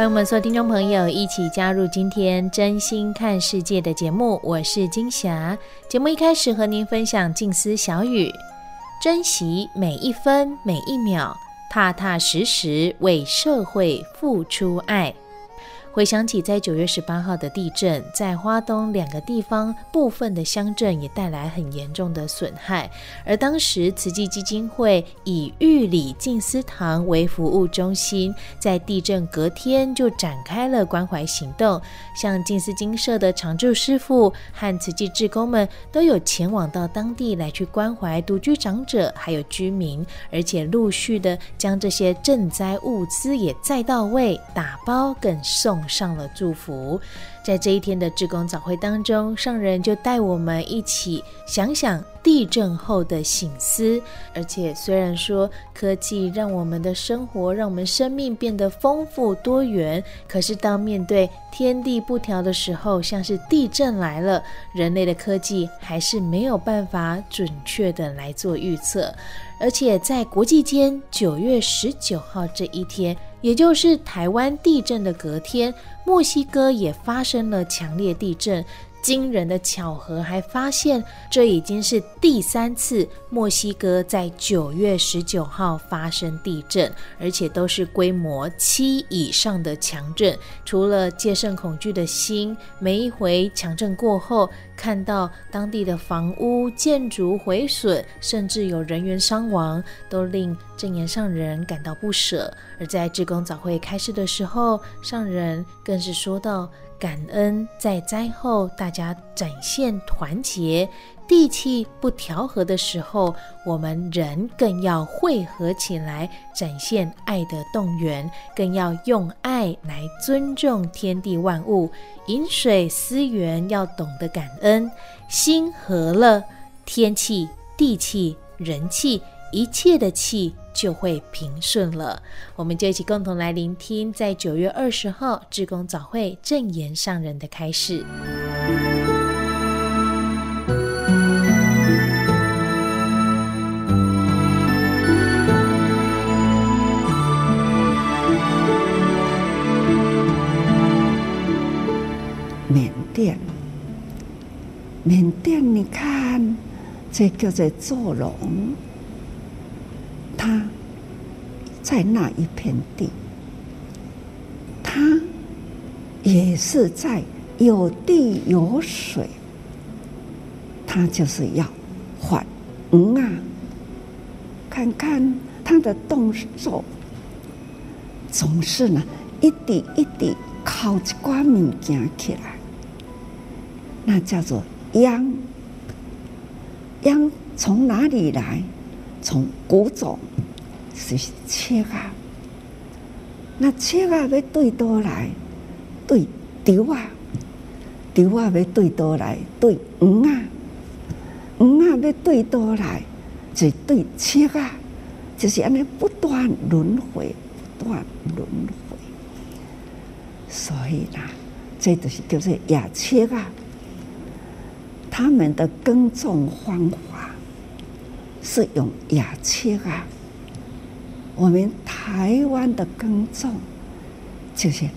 欢迎我们所有听众朋友一起加入今天真心看世界的节目，我是金霞。节目一开始和您分享静思小语：珍惜每一分每一秒，踏踏实实为社会付出爱。回想起在九月十八号的地震，在花东两个地方部分的乡镇也带来很严重的损害，而当时慈济基金会以玉里静思堂为服务中心，在地震隔天就展开了关怀行动，像静思精舍的常住师父和慈济志工们都有前往到当地来去关怀独居长者还有居民，而且陆续的将这些赈灾物资也载到位，打包更送。上了祝福，在这一天的志工早会当中，上人就带我们一起想想地震后的醒思。而且虽然说科技让我们的生活、让我们生命变得丰富多元，可是当面对天地不调的时候，像是地震来了，人类的科技还是没有办法准确的来做预测。而且在国际间，九月十九号这一天。也就是台湾地震的隔天，墨西哥也发生了强烈地震。惊人的巧合，还发现这已经是第三次墨西哥在九月十九号发生地震，而且都是规模七以上的强震。除了戒慎恐惧的心，每一回强震过后，看到当地的房屋建筑毁损，甚至有人员伤亡，都令证言上人感到不舍。而在志工早会开始的时候，上人更是说到。感恩在灾后大家展现团结，地气不调和的时候，我们人更要汇合起来，展现爱的动员，更要用爱来尊重天地万物。饮水思源，要懂得感恩，心和了，天气、地气、人气，一切的气。就会平顺了。我们就一起共同来聆听，在九月二十号志工早会正言上人的开示。缅甸，缅甸，你看，这个在坐龙。他在那一片地，他也是在有地有水，他就是要还嗯啊，看看他的动作，总是呢一滴一滴靠一挂物件起来，那叫做秧。秧从哪里来？从古种是切啊，那切啊要对倒来，对丢啊，丢啊要对倒来，对黄啊，黄啊要对倒来，就对切啊，就是安尼不断轮回，不断轮回。所以呢，这就是叫做亚切啊，他们的耕种方法。是用亚切啊，我们台湾的耕种就是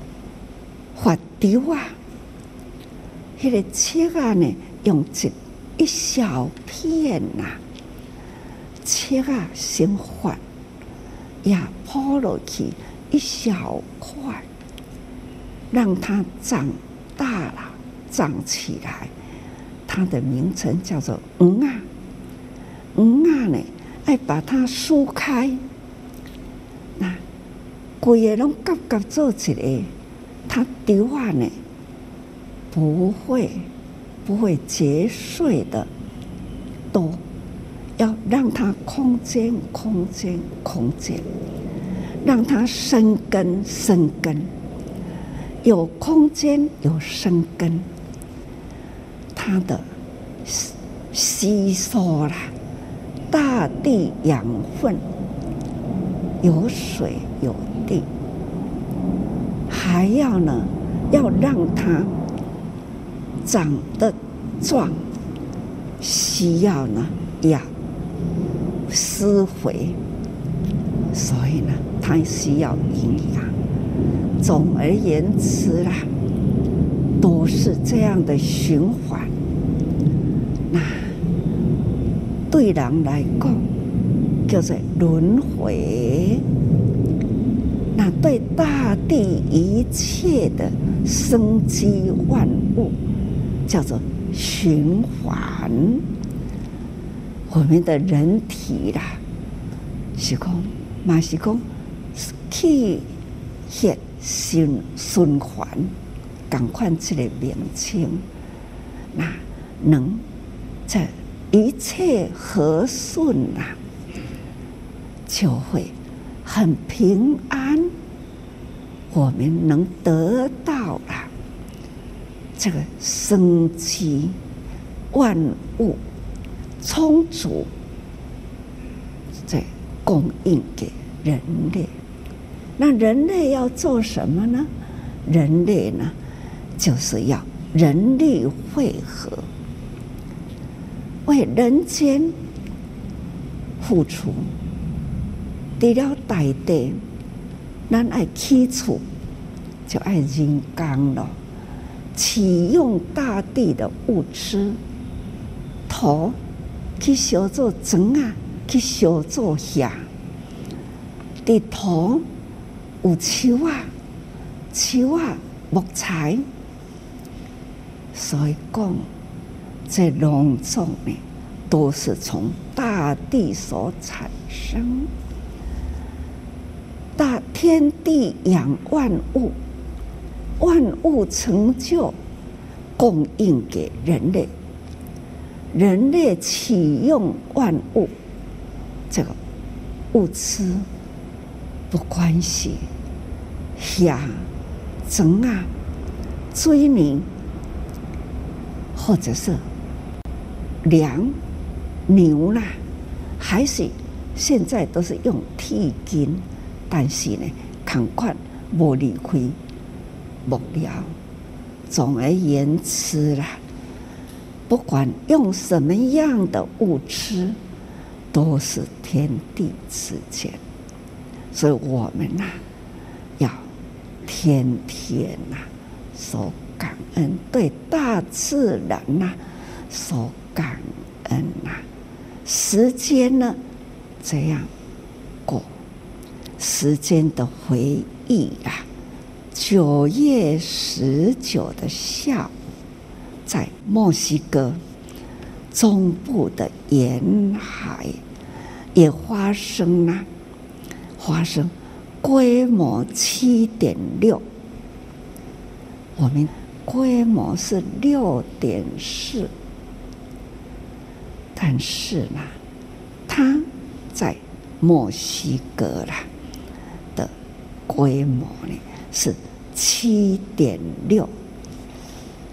发丢啊，那个切啊呢，用一一小片呐，切啊先发，也抛落去一小块，让它长大了，长起来，它的名称叫做黄啊。嗯啊呢，爱把它梳开，那规个拢夹夹做起来，它的话呢，不会不会结穗的多，要让它空间空间空间，让它生根生根。有空间，有生根，它的吸收了大地养分，有水有地，还要呢，要让它长得壮，需要呢养施肥，所以呢，它需要营养。总而言之啦，都是这样的循环。那对人来讲，叫做轮回；那对大地一切的生机万物，叫做循环。我们的人体啦，是讲，嘛是讲，气血。循循环，赶快这个名称，那能一切和顺啊，就会很平安。我们能得到了这个生机，万物充足，在供应给人类。那人类要做什么呢？人类呢，就是要人力汇合，为人间付出。除了大地，咱爱起厝，就爱人工了。启用大地的物资，土去烧做砖啊，去烧做霞，地土。有树啊，树啊，木材，所以讲，这隆重呢，都是从大地所产生，大天地养万物，万物成就，供应给人类，人类启用万物，这个物资不关系。下整啊，追你，或者是粮牛啦，还是现在都是用铁筋，但是呢，赶快不离开木料。总而言之啦，不管用什么样的物质，都是天地之间，所以我们呐、啊。天天呐，说感恩，对大自然呐，说感恩呐。时间呢，这样过，时间的回忆啊。九月十九的下午，在墨西哥中部的沿海，也发生了，发生。规模七点六，我们规模是六点四，但是呢，它在墨西哥啦的规模呢是七点六，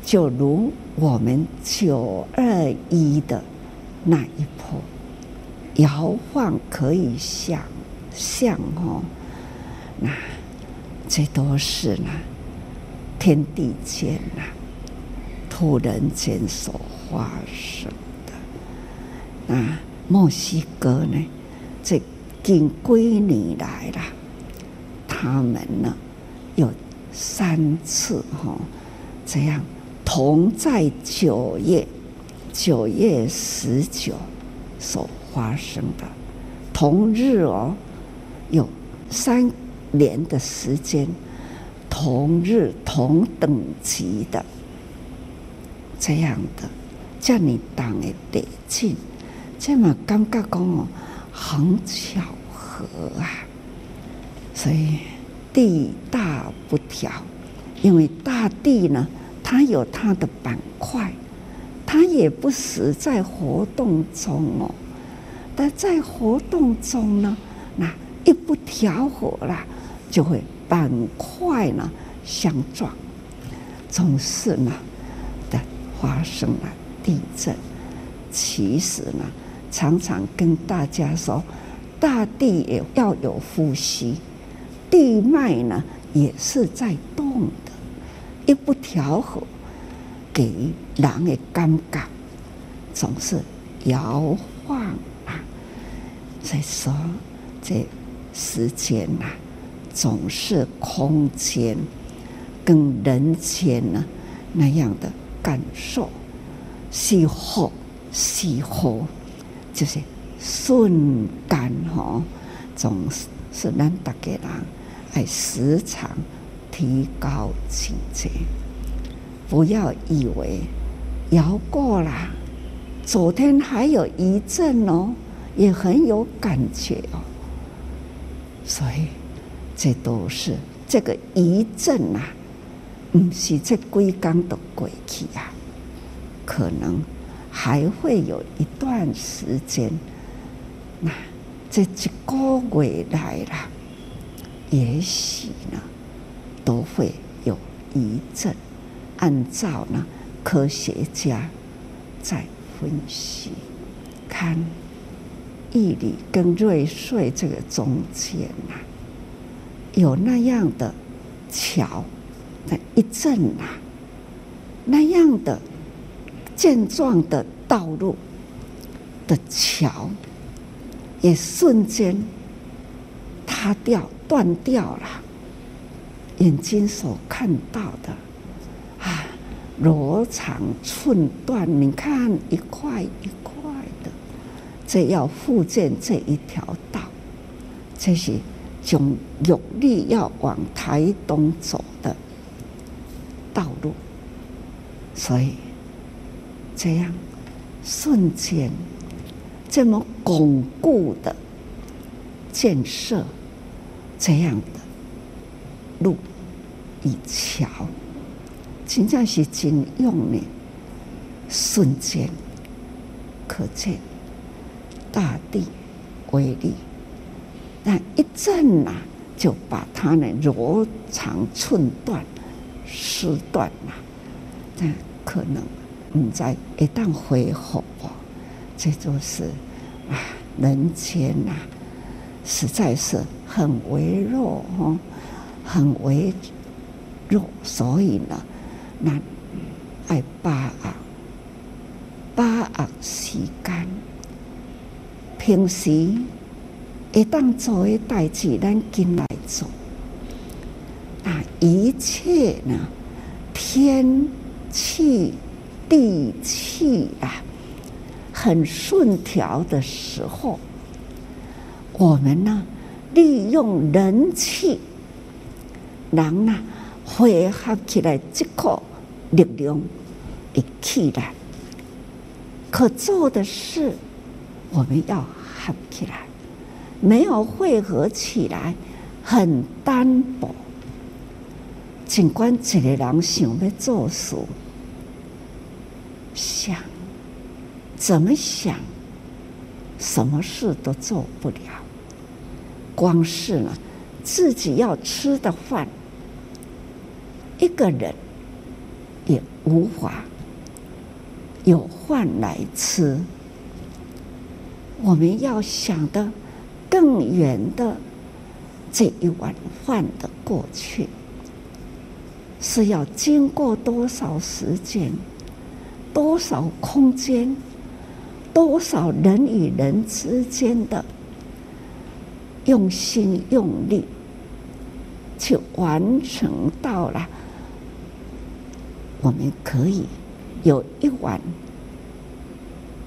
就如我们九二一的那一波摇晃，可以想象哦。那这都是呢，天地间呐，突然间所发生啊。墨西哥呢，这近几年来了，他们呢有三次哈，这样同在九月九月十九所发生的同日哦，有三。年的时间同日同等级的这样的，叫你当的得劲，这么感觉讲哦，很巧合啊。所以地大不调，因为大地呢，它有它的板块，它也不时在活动中哦。但在活动中呢，那一不调和了，就会。板块呢相撞，总是呢的发生了地震。其实呢，常常跟大家说，大地也要有呼吸，地脉呢也是在动的。一不调和，给人的感觉总是摇晃啊。所以说，这时间呐。总是空间跟人间呢那样的感受，是好是好，就是瞬间哈，总是是让大家人爱时常提高境界，不要以为摇过了，昨天还有一阵哦，也很有感觉哦，所以。这都是这个一阵啊，不是这几天都过去啊，可能还会有一段时间。那这几个月来了，也许呢都会有一阵。按照呢科学家在分析，看义理跟瑞穗这个中间啊。有那样的桥，那一阵啊，那样的健壮的道路的桥，也瞬间塌掉、断掉了。眼睛所看到的啊，罗长寸断，你看一块一块的，这要复建这一条道，这是。从有力要往台东走的道路，所以这样瞬间这么巩固的建设，这样的路与桥，真正是真用的，瞬间可见大地威力。那一阵呐，就把它呢罗长寸断，丝断了。但可能你在一旦恢复哦，这就是啊，人间呐，实在是很微弱哦，很微弱。所以呢，那爱把握把握时间，平时。一旦做的代志，咱进来做，那一切呢，天气、地气啊，很顺调的时候，我们呢，利用人气，人呢，汇合起来，这个力量一起来，可做的事，我们要合起来。没有汇合起来，很单薄。尽管一个人想要做事，想怎么想，什么事都做不了。光是呢，自己要吃的饭，一个人也无法有饭来吃。我们要想的。更远的这一碗饭的过去，是要经过多少时间、多少空间、多少人与人之间的用心用力，去完成到了，我们可以有一碗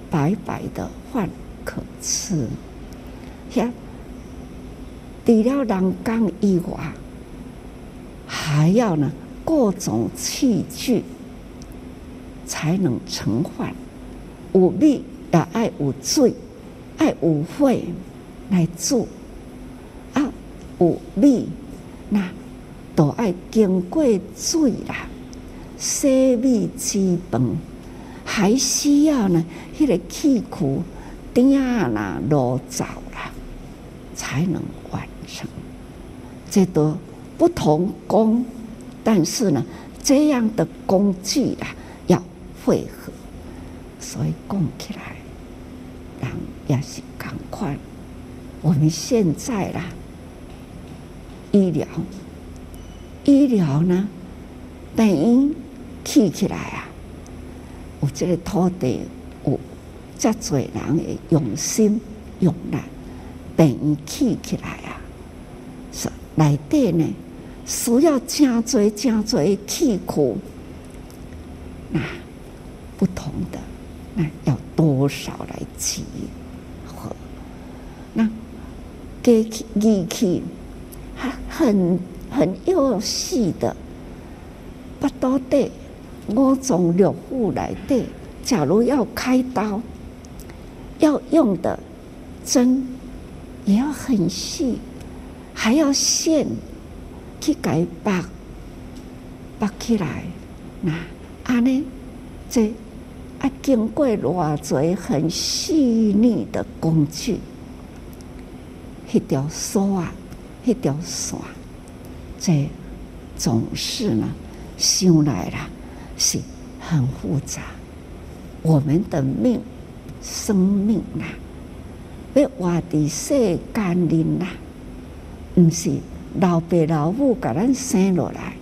白白的饭可吃。除了人间以外，还要呢各种器具才能盛饭。务必也爱有水，爱有火来煮。啊，有米那都爱经过水啦，洗米之饭，还需要呢，迄个器具鼎啦、炉灶啦，才能完成。这都不同工，但是呢，这样的工具啊，要配合。所以讲起来，人也是赶快。我们现在啦，医疗，医疗呢，等于起起来啊，有这个土地有这侪人的用心用力，等于起起来啊，是内底呢，需要真侪真侪器具，那不同的。那要多少来集合？那给仪器还很很幼细的，不多的五脏六腑来的。假如要开刀，要用的针也要很细，还要线去改拔拔起来。那安呢？这。啊，经过偌侪很细腻的工具，一条索啊，一条线，这总是呢，想来啦是很复杂。我们的命、生命啊，要活伫世间里呐，不是老爸老母把咱生落来，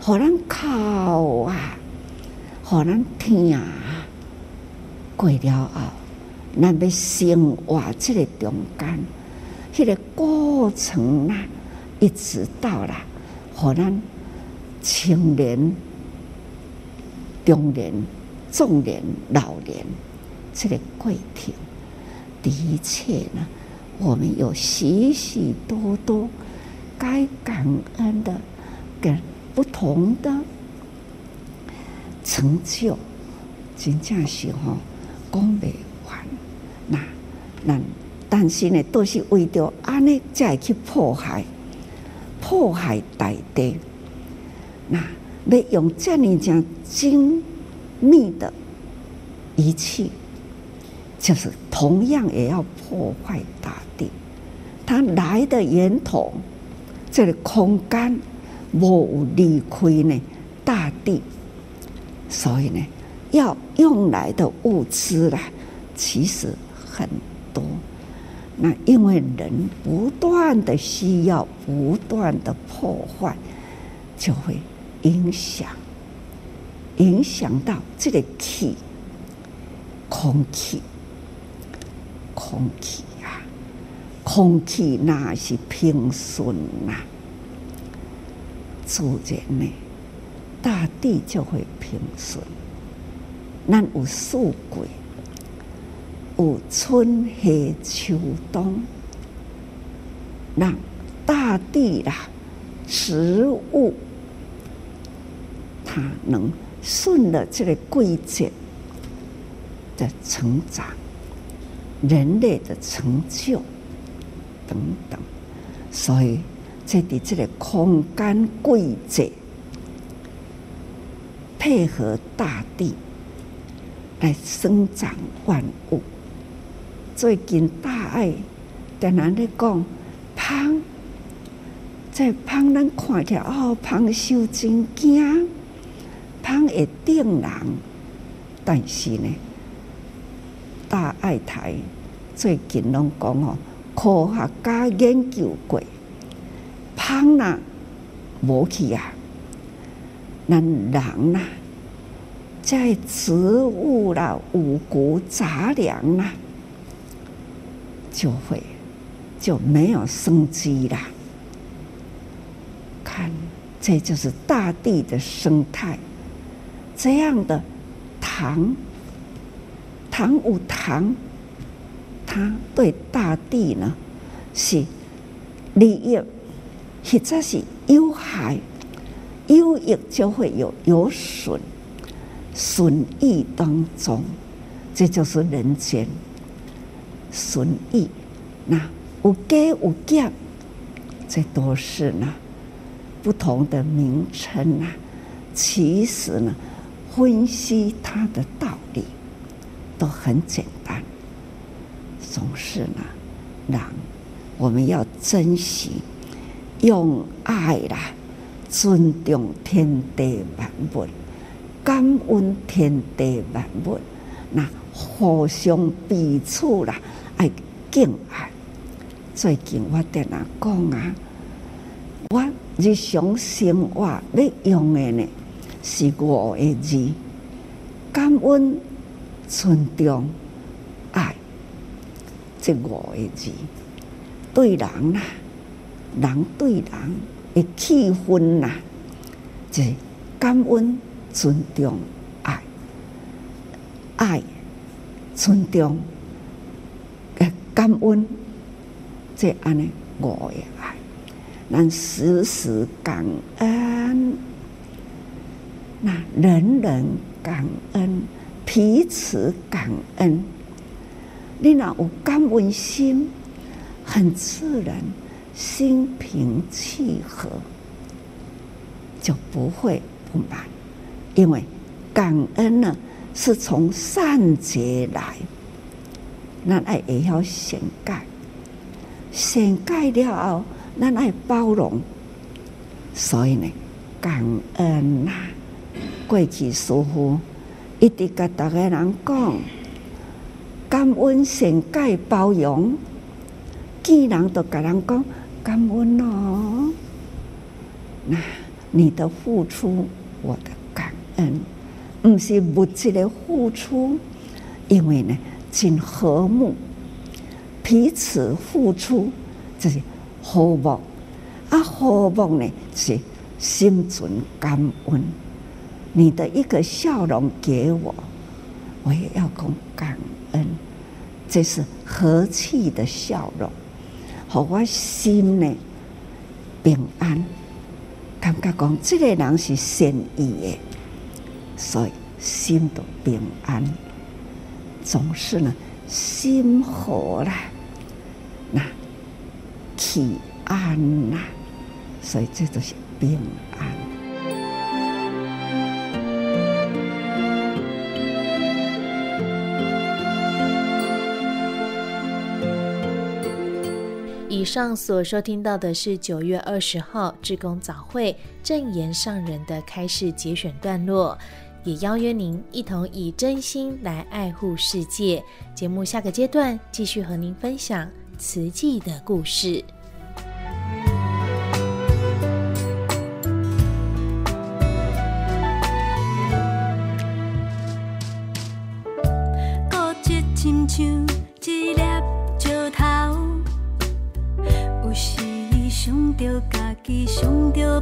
互咱靠啊，互咱疼啊。过了后，咱要生活这个中间，这个过程啦，一直到了，和咱青年、中年、壮年、老年这个过程，的确呢，我们有许许多多该感恩的、跟不同的成就，真正是哈。讲不完，那那但是呢，都是为着安尼才去破坏，破坏大地。那要用这样讲精密的仪器，就是同样也要破坏大地。它来的源头，这个空间无有离开呢大地，所以呢。要用来的物资啦，其实很多。那因为人不断的需要，不断的破坏，就会影响，影响到这个气，空气，空气啊，空气那是平顺呐，自然呢，大地就会平顺。咱有四季，有春夏秋冬，让大地啦、植物，它能顺着这个季节的成长，人类的成就等等，所以在的这个空间季节配合大地。来生长万物。最近大爱在哪里讲？芳在芳，咱看起来哦，芳受真惊，芳会定人。但是呢，大爱台最近拢讲哦，科学家研究过，芳呐无去啊，咱人呐。在植物啦、五谷杂粮啦，就会就没有生机啦。看，这就是大地的生态。这样的糖，糖无糖，它对大地呢是利益，或者是有害，有益就会有有损，损益当中，这就是人间损益。那有加有减，这都是呢不同的名称啊。其实呢，分析它的道理都很简单，总是呢，让我们要珍惜，用爱啦。尊重天地万物，感恩天地万物，那互相彼此啦，爱敬爱。最近我在那讲啊，我日常生活要用的呢是五个字：感恩、尊重、爱。这五个字对人啦，人对人。的气氛，就是感恩、尊重、爱、爱、尊重、诶感恩，这安尼我也爱，咱时时感恩，那人人感恩，彼此感恩，你若有感恩心，很自然。心平气和，就不会不满，因为感恩呢是从善结来，那爱也要善解，善解了后，那爱包容，所以呢，感恩呐、啊，过去师父一直跟大家人讲，感恩、善解、包容，既然都跟人讲。感恩哦，那你的付出，我的恩，不是物质的付出，因为呢，真和睦，彼此付出，就是和睦，啊，和睦呢是心存感恩，你的一个笑容给我，我也要讲感恩，这是和气的笑容。让我心呢平安，感觉讲这个人是善意的，所以心都平安，总是呢心和啦，那体安呐，所以这都是平安。以上所收听到的是九月二十号志工早会正言上人的开示节选段落，也邀约您一同以真心来爱护世界。节目下个阶段继续和您分享瓷器的故事。想着家己，想着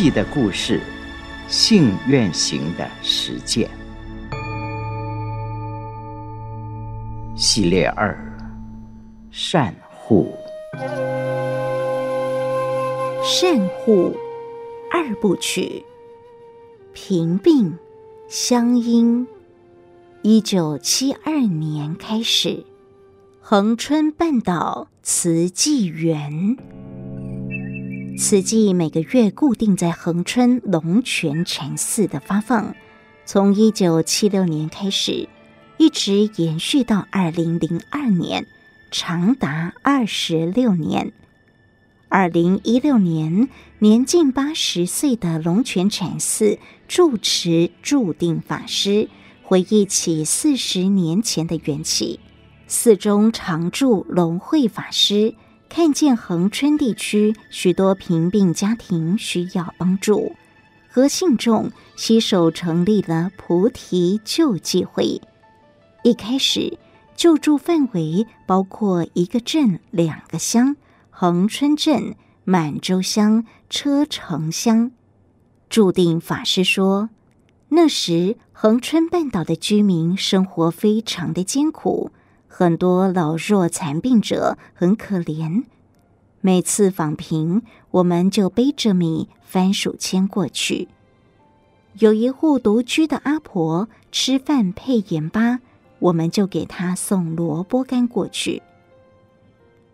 记的故事，信愿行的实践系列二：善护。善护二部曲，平病相因。一九七二年开始，恒春半岛慈济园。此祭每个月固定在恒春龙泉禅寺的发放，从一九七六年开始，一直延续到二零零二年，长达二十六年。二零一六年，年近八十岁的龙泉禅寺住持住定法师回忆起四十年前的缘起，寺中常住龙慧法师。看见恒春地区许多贫病家庭需要帮助，和信众携手成立了菩提救济会。一开始救助范围包括一个镇、两个乡：恒春镇、满洲乡、车城乡。住定法师说，那时恒春半岛的居民生活非常的艰苦。很多老弱残病者很可怜，每次访贫，我们就背着米、番薯签过去。有一户独居的阿婆吃饭配盐巴，我们就给她送萝卜干过去。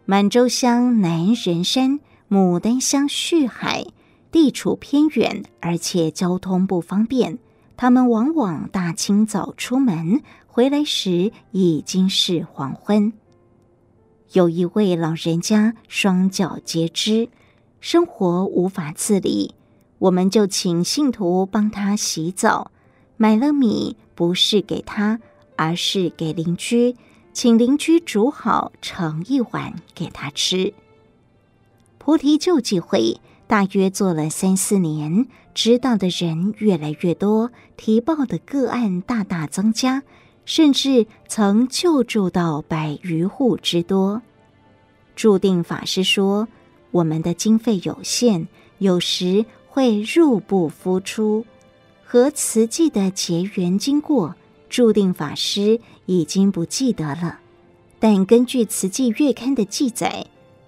满洲乡南仁山、牡丹乡旭海地处偏远，而且交通不方便，他们往往大清早出门。回来时已经是黄昏。有一位老人家双脚截肢，生活无法自理，我们就请信徒帮他洗澡，买了米，不是给他，而是给邻居，请邻居煮好盛一碗给他吃。菩提救济会大约做了三四年，知道的人越来越多，提报的个案大大增加。甚至曾救助到百余户之多。注定法师说：“我们的经费有限，有时会入不敷出。和慈济的结缘经过，注定法师已经不记得了。但根据《慈济月刊》的记载，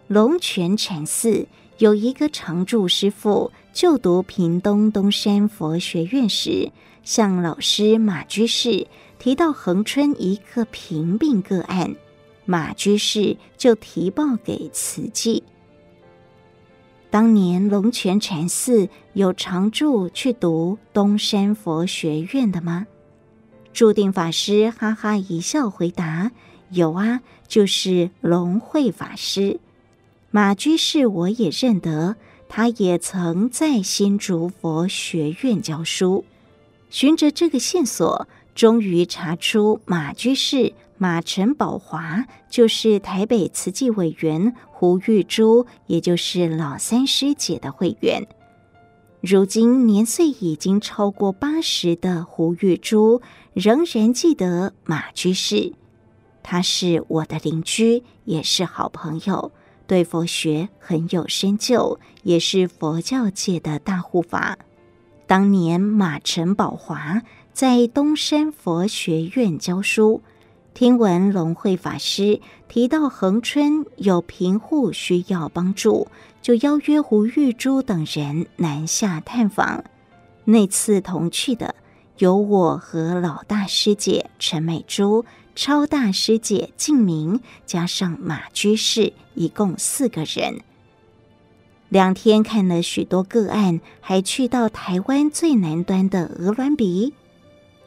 龙泉禅寺有一个常住师父就读屏东东山佛学院时，向老师马居士。”提到恒春一个贫病个案，马居士就提报给慈济。当年龙泉禅寺有常住去读东山佛学院的吗？住定法师哈哈一笑回答：“有啊，就是龙慧法师。马居士我也认得，他也曾在新竹佛学院教书。循着这个线索。”终于查出马居士马陈宝华就是台北慈济委员胡玉珠，也就是老三师姐的会员。如今年岁已经超过八十的胡玉珠，仍然记得马居士。他是我的邻居，也是好朋友，对佛学很有深究，也是佛教界的大护法。当年马陈宝华。在东山佛学院教书，听闻龙慧法师提到恒春有贫户需要帮助，就邀约胡玉珠等人南下探访。那次同去的有我和老大师姐陈美珠、超大师姐静明，加上马居士，一共四个人。两天看了许多个案，还去到台湾最南端的鹅銮鼻。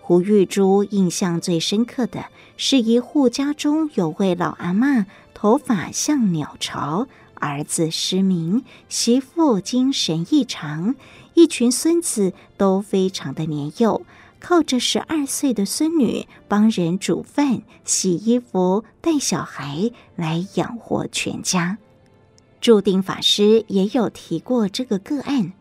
胡玉珠印象最深刻的是一户家中有位老阿嬷，头发像鸟巢，儿子失明，媳妇精神异常，一群孙子都非常的年幼，靠着十二岁的孙女帮人煮饭、洗衣服、带小孩来养活全家。住定法师也有提过这个个案。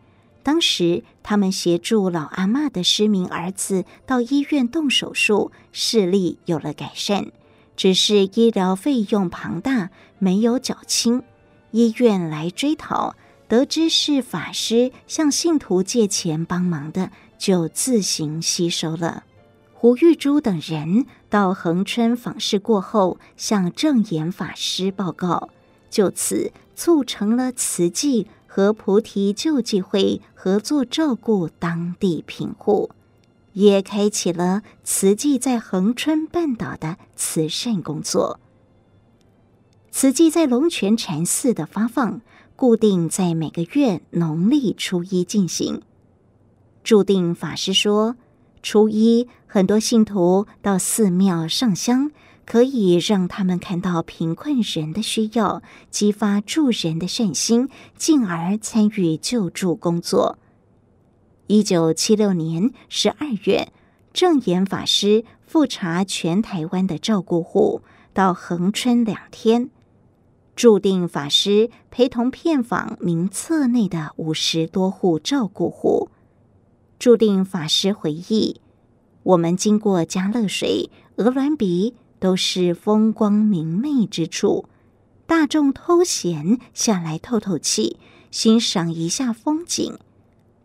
当时，他们协助老阿嬷的失明儿子到医院动手术，视力有了改善，只是医疗费用庞大，没有缴清。医院来追讨，得知是法师向信徒借钱帮忙的，就自行吸收了。胡玉珠等人到恒春访视过后，向证严法师报告，就此促成了慈济和菩提救济会合作照顾当地贫户，也开启了慈济在恒春半岛的慈善工作。慈济在龙泉禅寺的发放，固定在每个月农历初一进行。注定法师说，初一很多信徒到寺庙上香，可以让他们看到贫困人的需要，激发助人的善心，进而参与救助工作。一九七六年十二月，证严法师复查全台湾的照顾户，到恒春两天，注定法师陪同片访名册内的五十多户照顾户。注定法师回忆，我们经过佳乐水、鹅銮鼻，都是风光明媚之处。大众偷闲下来透透气，欣赏一下风景。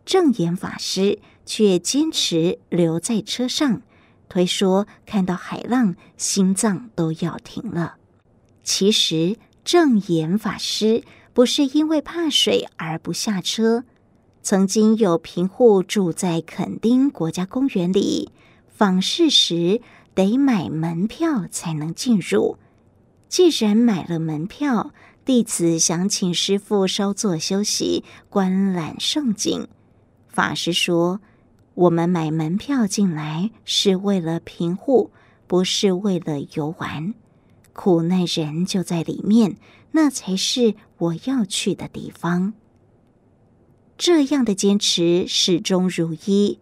证严法师却坚持留在车上，推说看到海浪，心脏都要停了。其实，证严法师不是因为怕水而不下车。曾经有贫户住在垦丁国家公园里，访视时得买门票才能进入。既然买了门票，弟子想请师父稍作休息，观览胜景。法师说：“我们买门票进来是为了贫户，不是为了游玩。苦难人就在里面，那才是我要去的地方。”这样的坚持始终如一。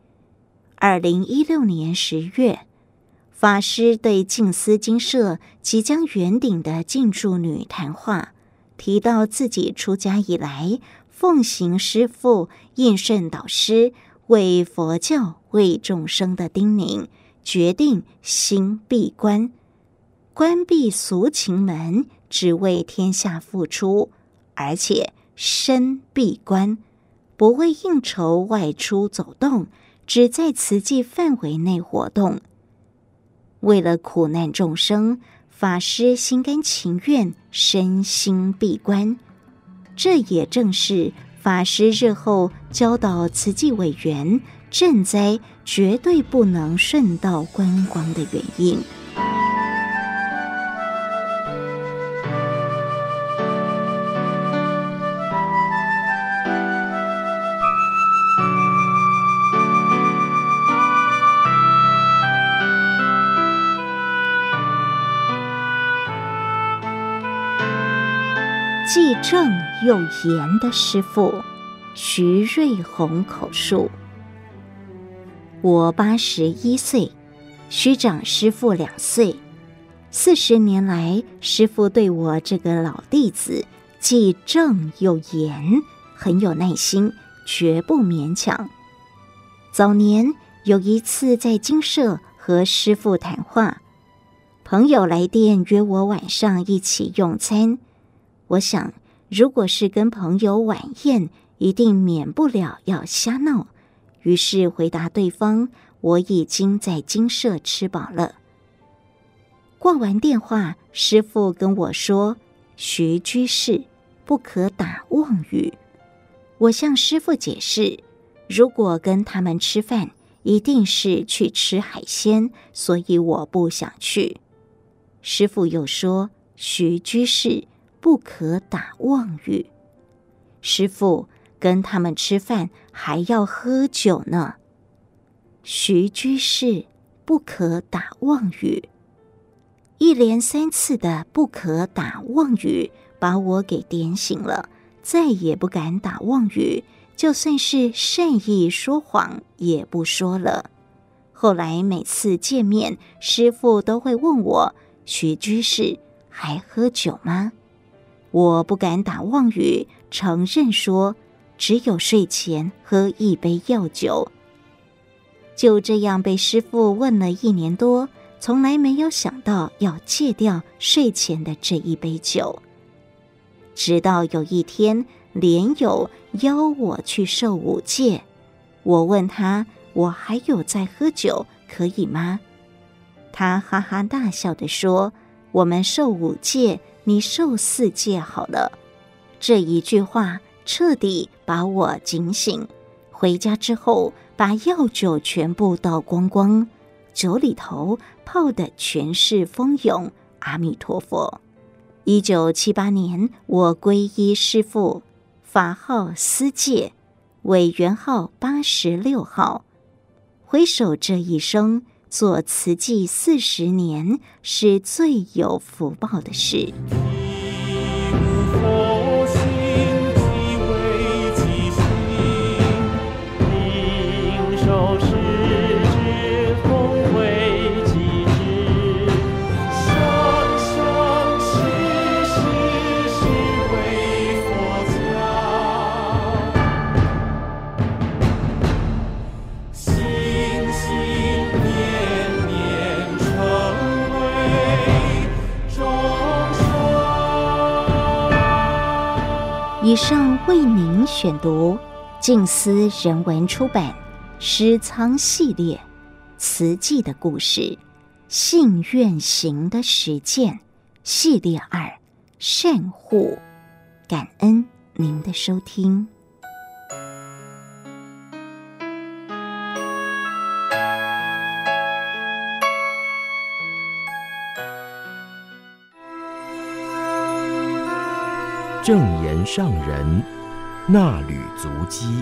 二零一六年十月，法师对静思精舍即将圆顶的静住女谈话，提到自己出家以来，奉行师父印顺导师为佛教、为众生的叮咛，决定心闭关，关闭俗情门，只为天下付出，而且身闭关。不为应酬外出走动，只在慈济范围内活动。为了苦难众生，法师心甘情愿身心闭关。这也正是法师日后教导慈济委员赈灾绝对不能顺道观光的原因。正又严的师父徐瑞红口述：我八十一岁，虚长师父两岁。四十年来，师父对我这个老弟子既正又严，很有耐心，绝不勉强。早年有一次在精舍和师父谈话，朋友来电约我晚上一起用餐。我想，如果是跟朋友晚宴，一定免不了要瞎闹。于是回答对方：“我已经在精舍吃饱了。”挂完电话，师傅跟我说：“徐居士，不可打妄语。”我向师傅解释：“如果跟他们吃饭，一定是去吃海鲜，所以我不想去。”师傅又说：“徐居士。”不可打妄语，师傅跟他们吃饭还要喝酒呢。徐居士不可打妄语，一连三次的不可打妄语，把我给点醒了，再也不敢打妄语，就算是善意说谎也不说了。后来每次见面，师傅都会问我：“徐居士还喝酒吗？”我不敢打妄语，承认说只有睡前喝一杯药酒。就这样被师傅问了一年多，从来没有想到要戒掉睡前的这一杯酒。直到有一天，莲友邀我去受五戒。我问他：“我还有在喝酒，可以吗？”他哈哈大笑地说：“我们受五戒，你受四戒好了。”这一句话彻底把我警醒。回家之后，把药酒全部倒光光，酒里头泡的全是蜂蛹。阿弥陀佛。一九七八年，我皈依师父，法号思戒，委员号八十六号。回首这一生，做慈济四十年，是最有福报的事。以上为您选读静思人文出版《诗仓系列》慈济的故事，信愿行的实践系列二善护，感恩您的收听。正言上人那履足迹。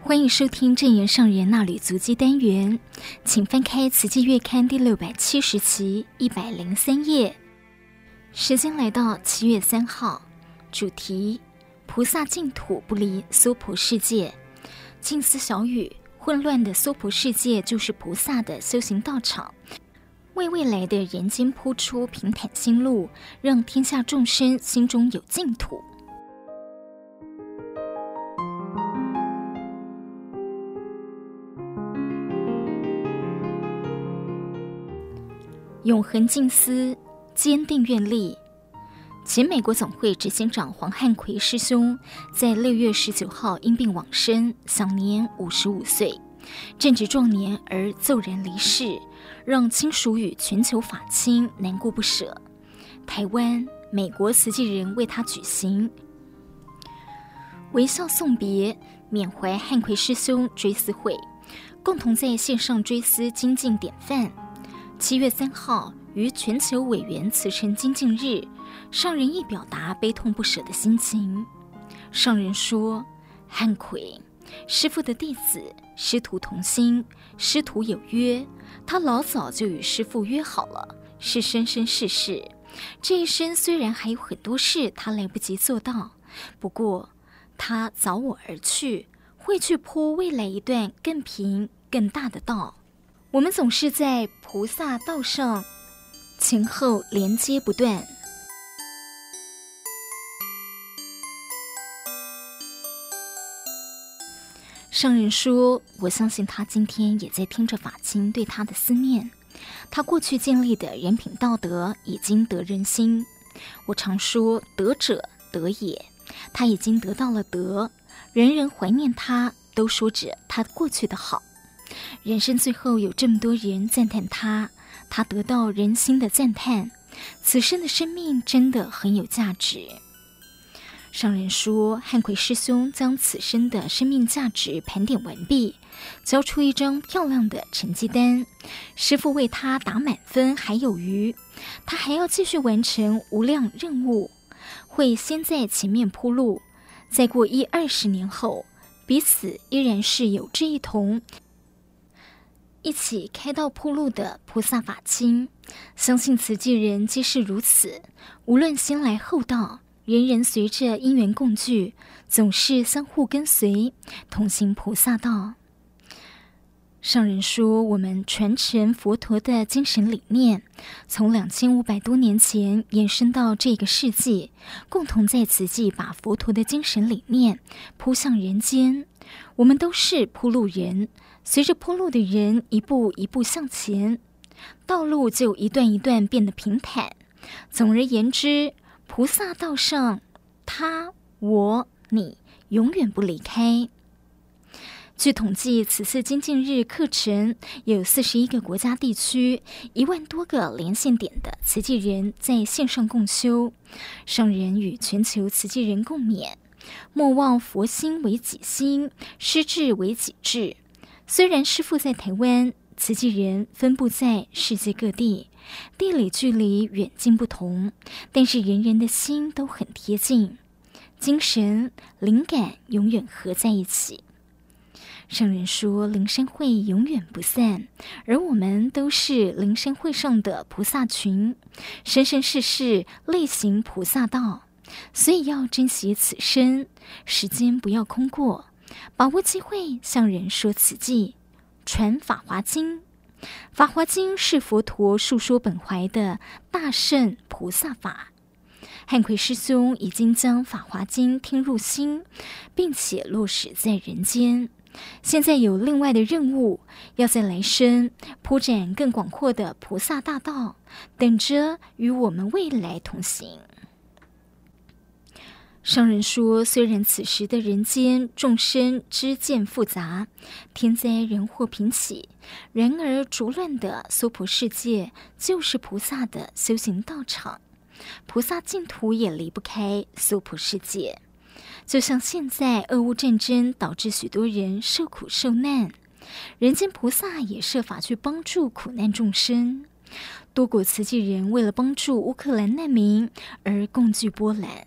欢迎收听正言上人那履足迹单元，请翻开《慈济月刊》第六百七十期一百零三页。时间来到七月三号，主题。菩萨净土不离娑婆世界，静思小语：混乱的娑婆世界就是菩萨的修行道场，为未来的人间铺出平坦心路，让天下众生心中有净土。永恒静思，坚定愿力。前美国总会执行长黄汉奎师兄在六月十九号因病往生，享年五十五岁，正值壮年而骤然离世，让亲属与全球法亲难过不舍。台湾、美国慈济人为他举行微笑送别、缅怀汉奎师兄追思会，共同在线上追思精进典范。七月三号于全球委员慈诚精进日。上人亦表达悲痛不舍的心情。上人说：“汉奎，师父的弟子，师徒同心，师徒有约。他老早就与师父约好了，是生生世世。这一生虽然还有很多事他来不及做到，不过他早我而去，会去铺未来一段更平更大的道。我们总是在菩萨道上前后连接不断。”上人说：“我相信他今天也在听着法清对他的思念。他过去建立的人品道德已经得人心。我常说德者得也，他已经得到了德。人人怀念他，都说着他过去的好。人生最后有这么多人赞叹他，他得到人心的赞叹。此生的生命真的很有价值。”上人说，汉奎师兄将此生的生命价值盘点完毕，交出一张漂亮的成绩单。师傅为他打满分，还有余，他还要继续完成无量任务，会先在前面铺路。再过一二十年后，彼此依然是有志一同，一起开道铺路的菩萨法亲。相信慈济人皆是如此，无论先来后到。人人随着因缘共聚，总是相互跟随，同行菩萨道。上人说：“我们传承佛陀的精神理念，从两千五百多年前延伸到这个世纪，共同在此际把佛陀的精神理念铺向人间。我们都是铺路人，随着铺路的人一步一步向前，道路就一段一段变得平坦。总而言之，菩萨道上，他、我、你永远不离开。”据统计，此次精进日课程有四十一个国家地区一万多个连线点的慈济人在线上共修。上人与全球慈济人共勉：莫忘佛心为己心，师志为己志。虽然师父在台湾，慈济人分布在世界各地，地理距离远近不同，但是人人的心都很贴近，精神灵感永远合在一起。圣人说：“灵山会永远不散，而我们都是灵山会上的菩萨群，生生世世类行菩萨道，所以要珍惜此生，时间不要空过，把握机会向人说慈济，传法华经。法华经是佛陀述说本怀的大圣菩萨法。汉奎师兄已经将法华经听入心，并且落实在人间。”现在有另外的任务，要在来生铺展更广阔的菩萨大道，等着与我们未来同行。商人说，虽然此时的人间众生知见复杂，天灾人祸频起，然而浊乱的娑婆世界就是菩萨的修行道场，菩萨净土也离不开娑婆世界。就像现在俄乌战争导致许多人受苦受难，人间菩萨也设法去帮助苦难众生。多国慈济人为了帮助乌克兰难民而共聚波兰。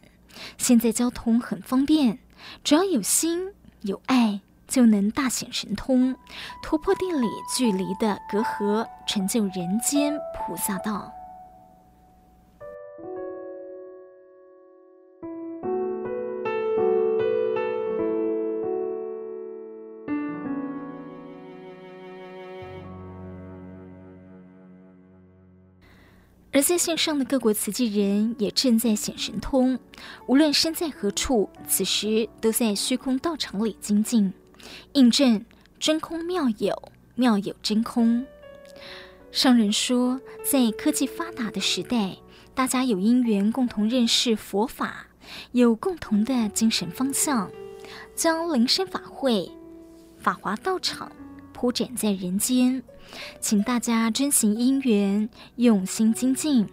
现在交通很方便，只要有心有爱，就能大显神通，突破地理距离的隔阂，成就人间菩萨道。而在线上的各国慈济人也正在显神通，无论身在何处，此时都在虚空道场里精进，印证真空妙有，妙有真空。上人说，在科技发达的时代，大家有因缘共同认识佛法，有共同的精神方向，将灵山法会、法华道场铺展在人间。请大家珍惜因缘，用心精进，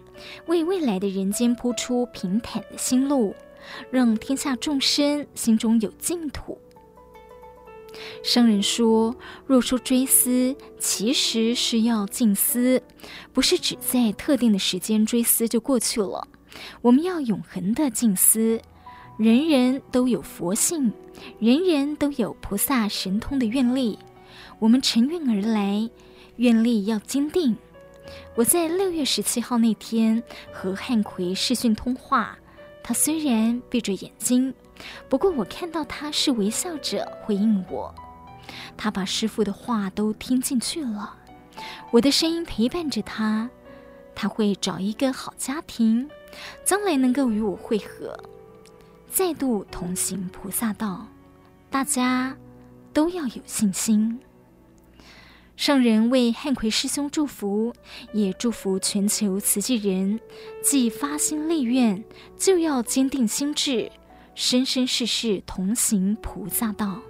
为未来的人间铺出平坦的心路，让天下众生心中有净土。上人说：“若说追思，其实是要静思，不是只在特定的时间追思就过去了。我们要永恒的静思，人人都有佛性，人人都有菩萨神通的愿力，我们乘愿而来。”愿力要坚定。我在六月十七号那天和汉奎视讯通话，他虽然闭着眼睛，不过我看到他是微笑着回应我。他把师父的话都听进去了，我的声音陪伴着他。他会找一个好家庭，将来能够与我会合，再度同行菩萨道。大家都要有信心。圣人为汉奎师兄祝福，也祝福全球慈济人，既发心立愿，就要坚定心志，生生世世同行菩萨道。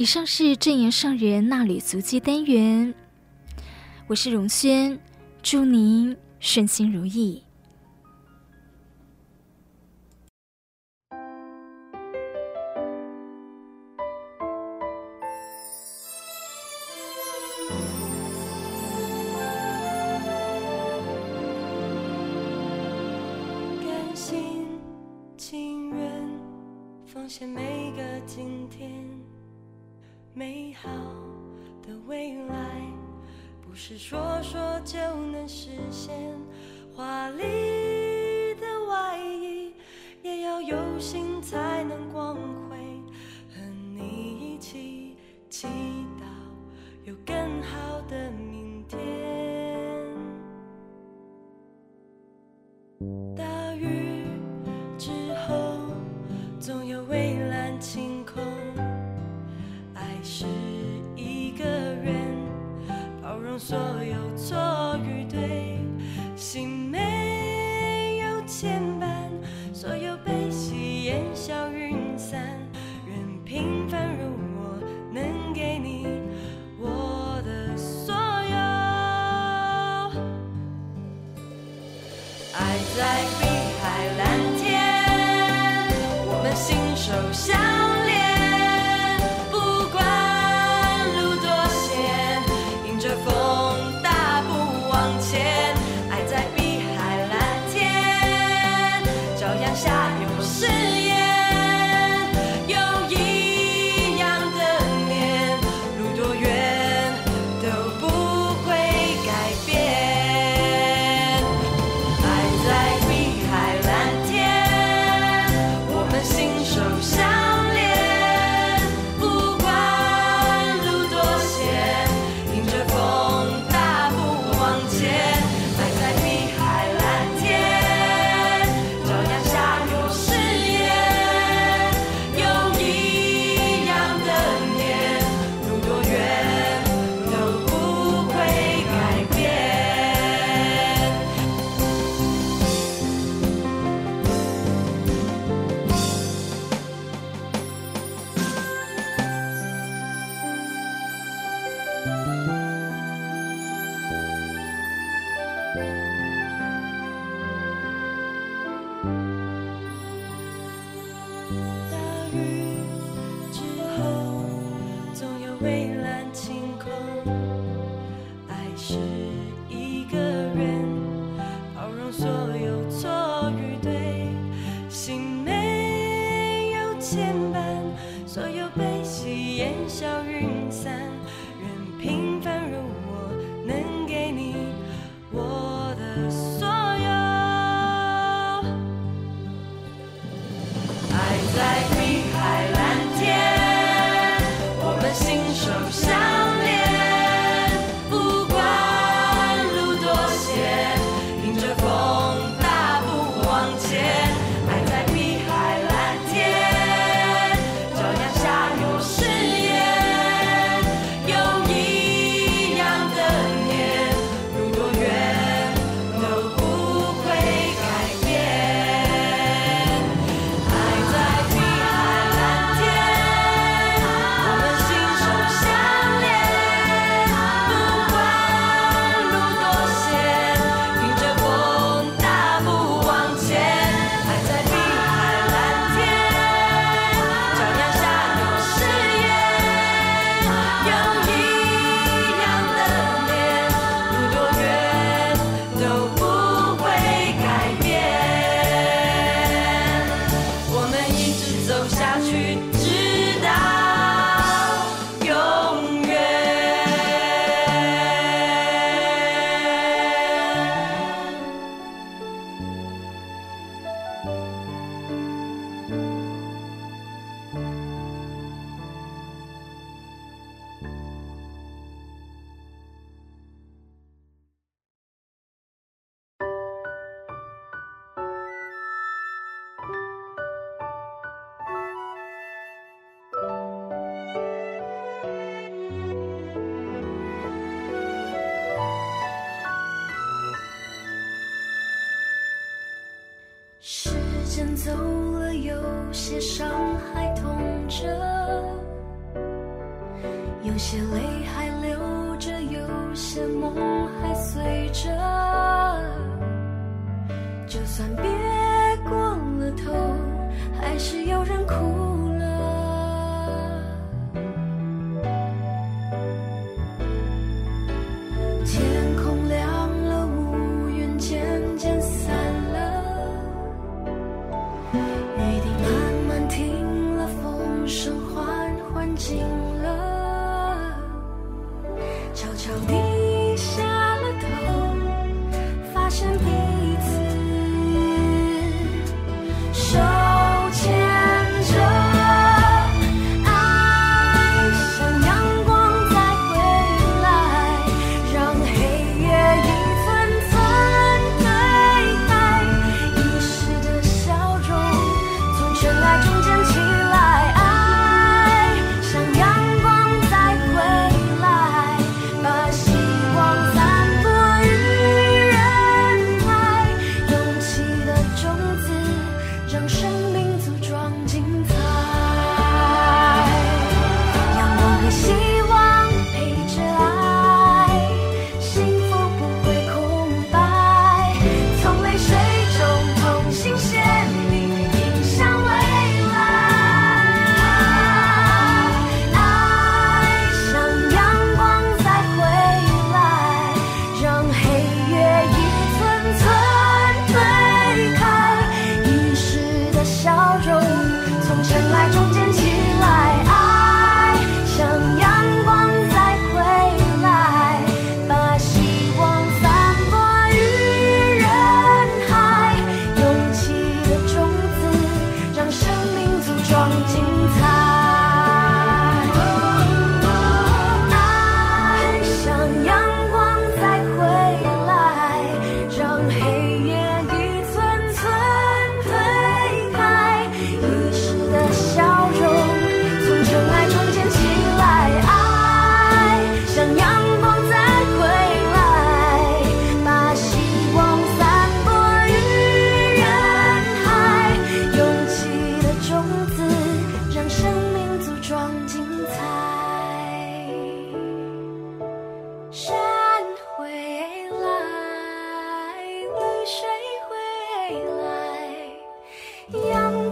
以上是正言上人纳履足迹单元，我是荣轩，祝您顺心如意。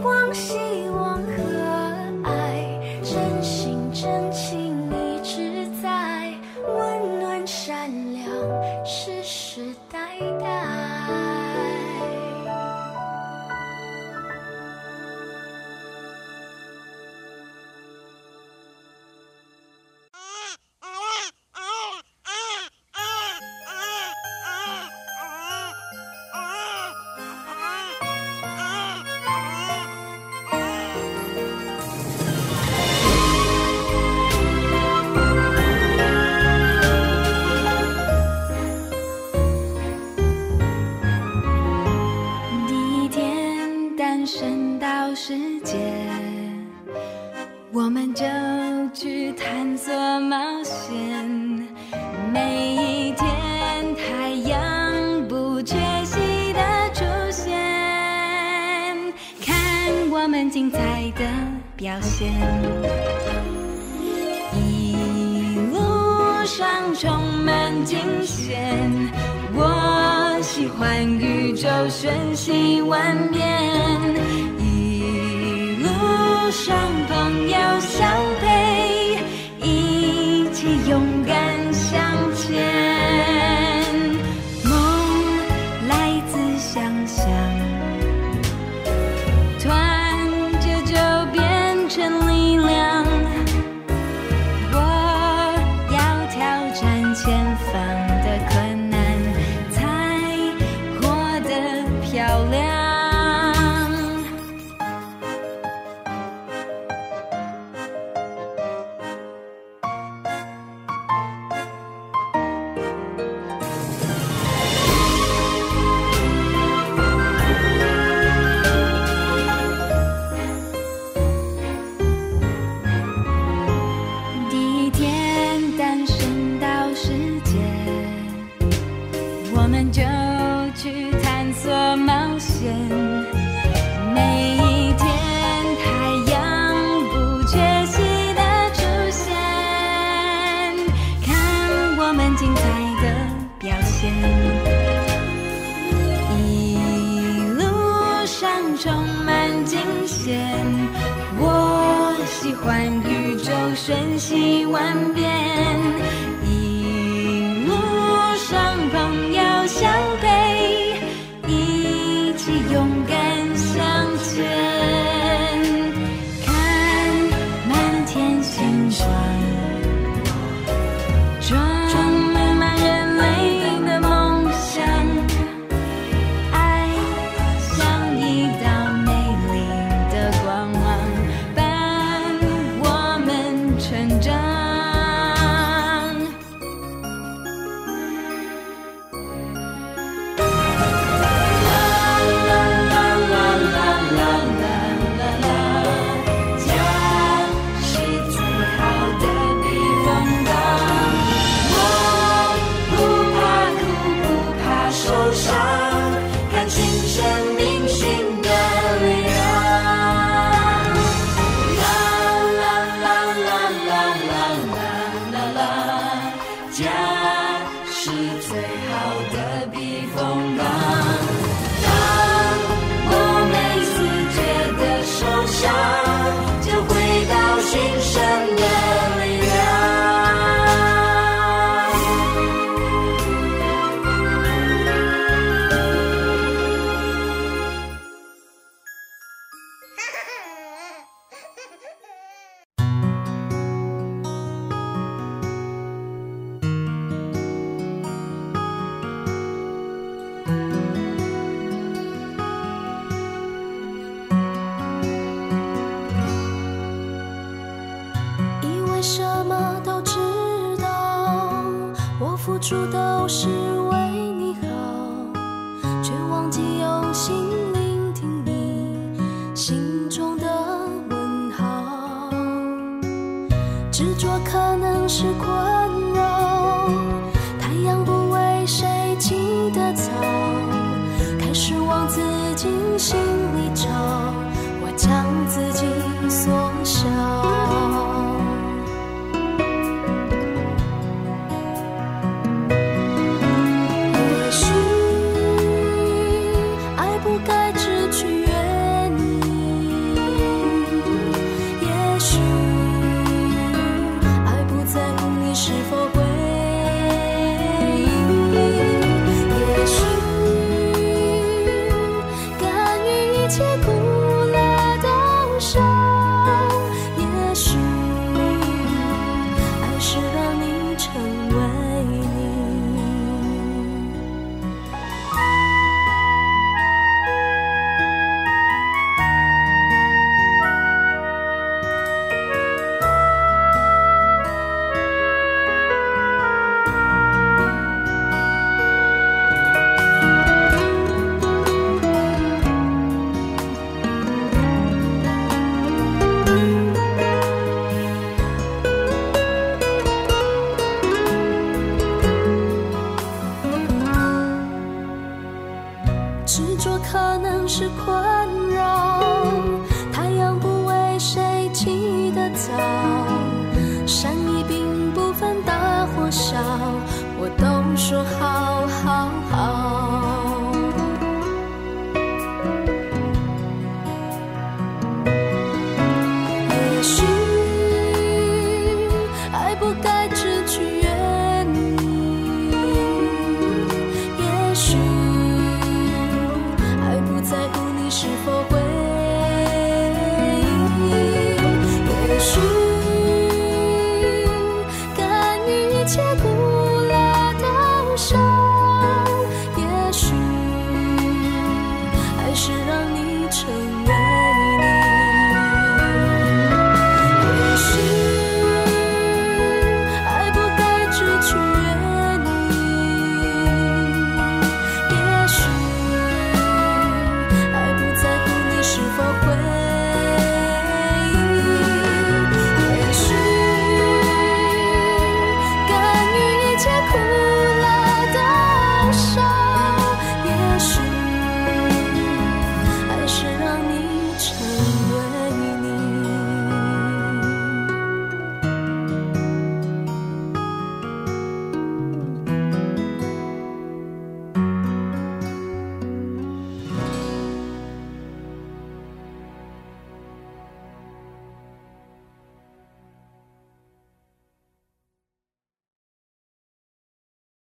往事